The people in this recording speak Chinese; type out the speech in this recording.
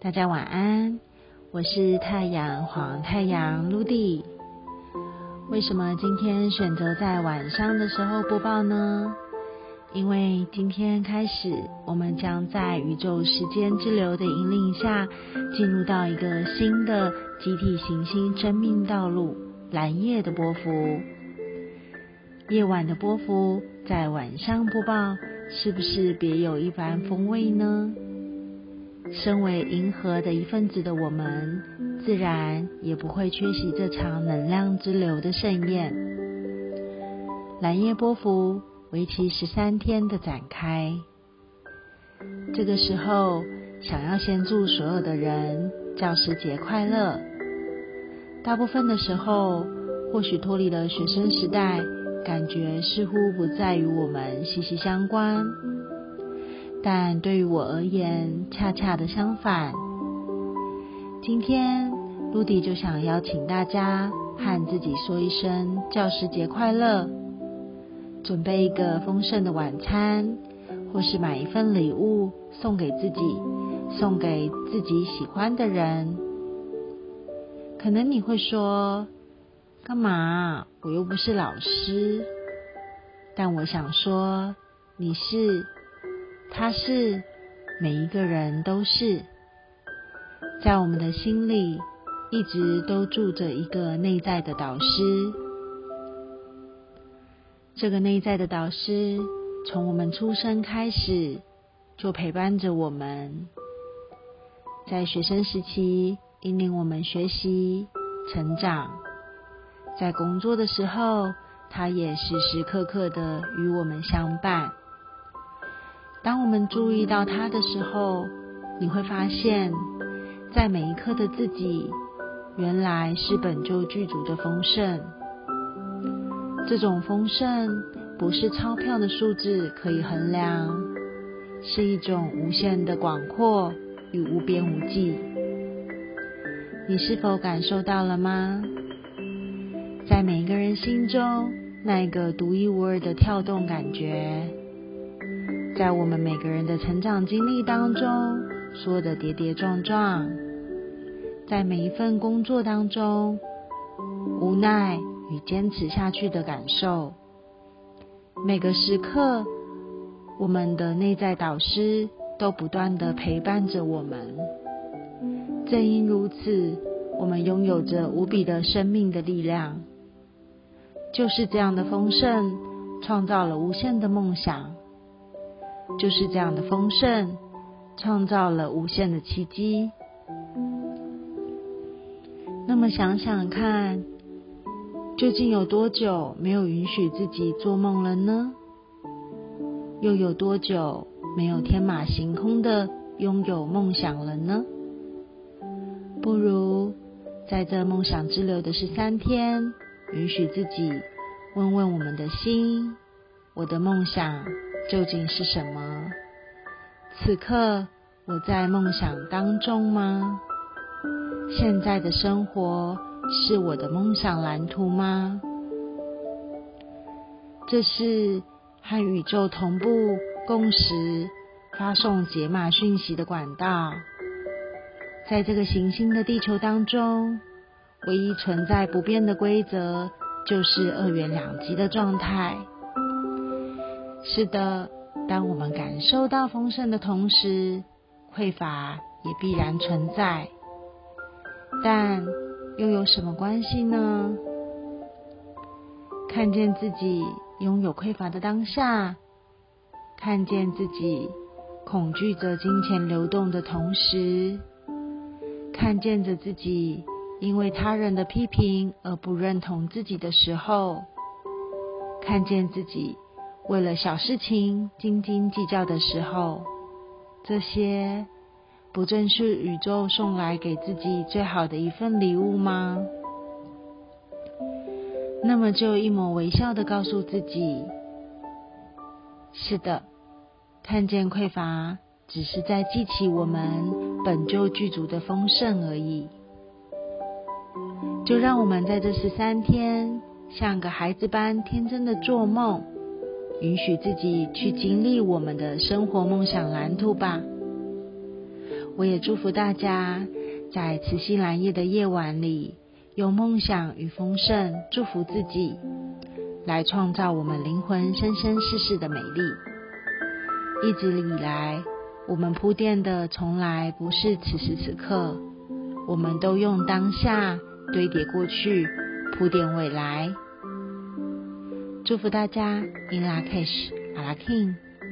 大家晚安，我是太阳黄太阳 Ludy。为什么今天选择在晚上的时候播报呢？因为今天开始，我们将在宇宙时间之流的引领下，进入到一个新的集体行星生命道路——蓝夜的波幅。夜晚的波幅在晚上播报，是不是别有一番风味呢？身为银河的一份子的我们，自然也不会缺席这场能量之流的盛宴。蓝夜波幅为期十三天的展开。这个时候，想要先祝所有的人教师节快乐。大部分的时候，或许脱离了学生时代，感觉似乎不再与我们息息相关。但对于我而言，恰恰的相反。今天，露迪就想邀请大家和自己说一声教师节快乐，准备一个丰盛的晚餐，或是买一份礼物送给自己，送给自己喜欢的人。可能你会说，干嘛？我又不是老师。但我想说，你是。他是每一个人都是，在我们的心里一直都住着一个内在的导师。这个内在的导师从我们出生开始就陪伴着我们，在学生时期引领我们学习成长，在工作的时候，他也时时刻刻的与我们相伴。当我们注意到它的时候，你会发现，在每一刻的自己，原来是本就具足的丰盛。这种丰盛不是钞票的数字可以衡量，是一种无限的广阔与无边无际。你是否感受到了吗？在每一个人心中，那一个独一无二的跳动感觉。在我们每个人的成长经历当中，所有的跌跌撞撞，在每一份工作当中，无奈与坚持下去的感受，每个时刻，我们的内在导师都不断的陪伴着我们。正因如此，我们拥有着无比的生命的力量。就是这样的丰盛，创造了无限的梦想。就是这样的丰盛，创造了无限的奇迹。那么想想看，究竟有多久没有允许自己做梦了呢？又有多久没有天马行空的拥有梦想了呢？不如在这梦想之流的十三天，允许自己问问我们的心：我的梦想。究竟是什么？此刻我在梦想当中吗？现在的生活是我的梦想蓝图吗？这是和宇宙同步共识、发送解码讯息的管道。在这个行星的地球当中，唯一存在不变的规则就是二元两极的状态。是的，当我们感受到丰盛的同时，匮乏也必然存在。但又有什么关系呢？看见自己拥有匮乏的当下，看见自己恐惧着金钱流动的同时，看见着自己因为他人的批评而不认同自己的时候，看见自己。为了小事情斤斤计较的时候，这些不正是宇宙送来给自己最好的一份礼物吗？那么就一抹微笑的告诉自己：是的，看见匮乏只是在记起我们本就具足的丰盛而已。就让我们在这十三天，像个孩子般天真的做梦。允许自己去经历我们的生活梦想蓝图吧。我也祝福大家在慈禧蓝夜的夜晚里，用梦想与丰盛祝福自己，来创造我们灵魂生生世世的美丽。一直以来，我们铺垫的从来不是此时此刻，我们都用当下堆叠过去，铺垫未来。祝福大家，In La Cash，阿拉 King。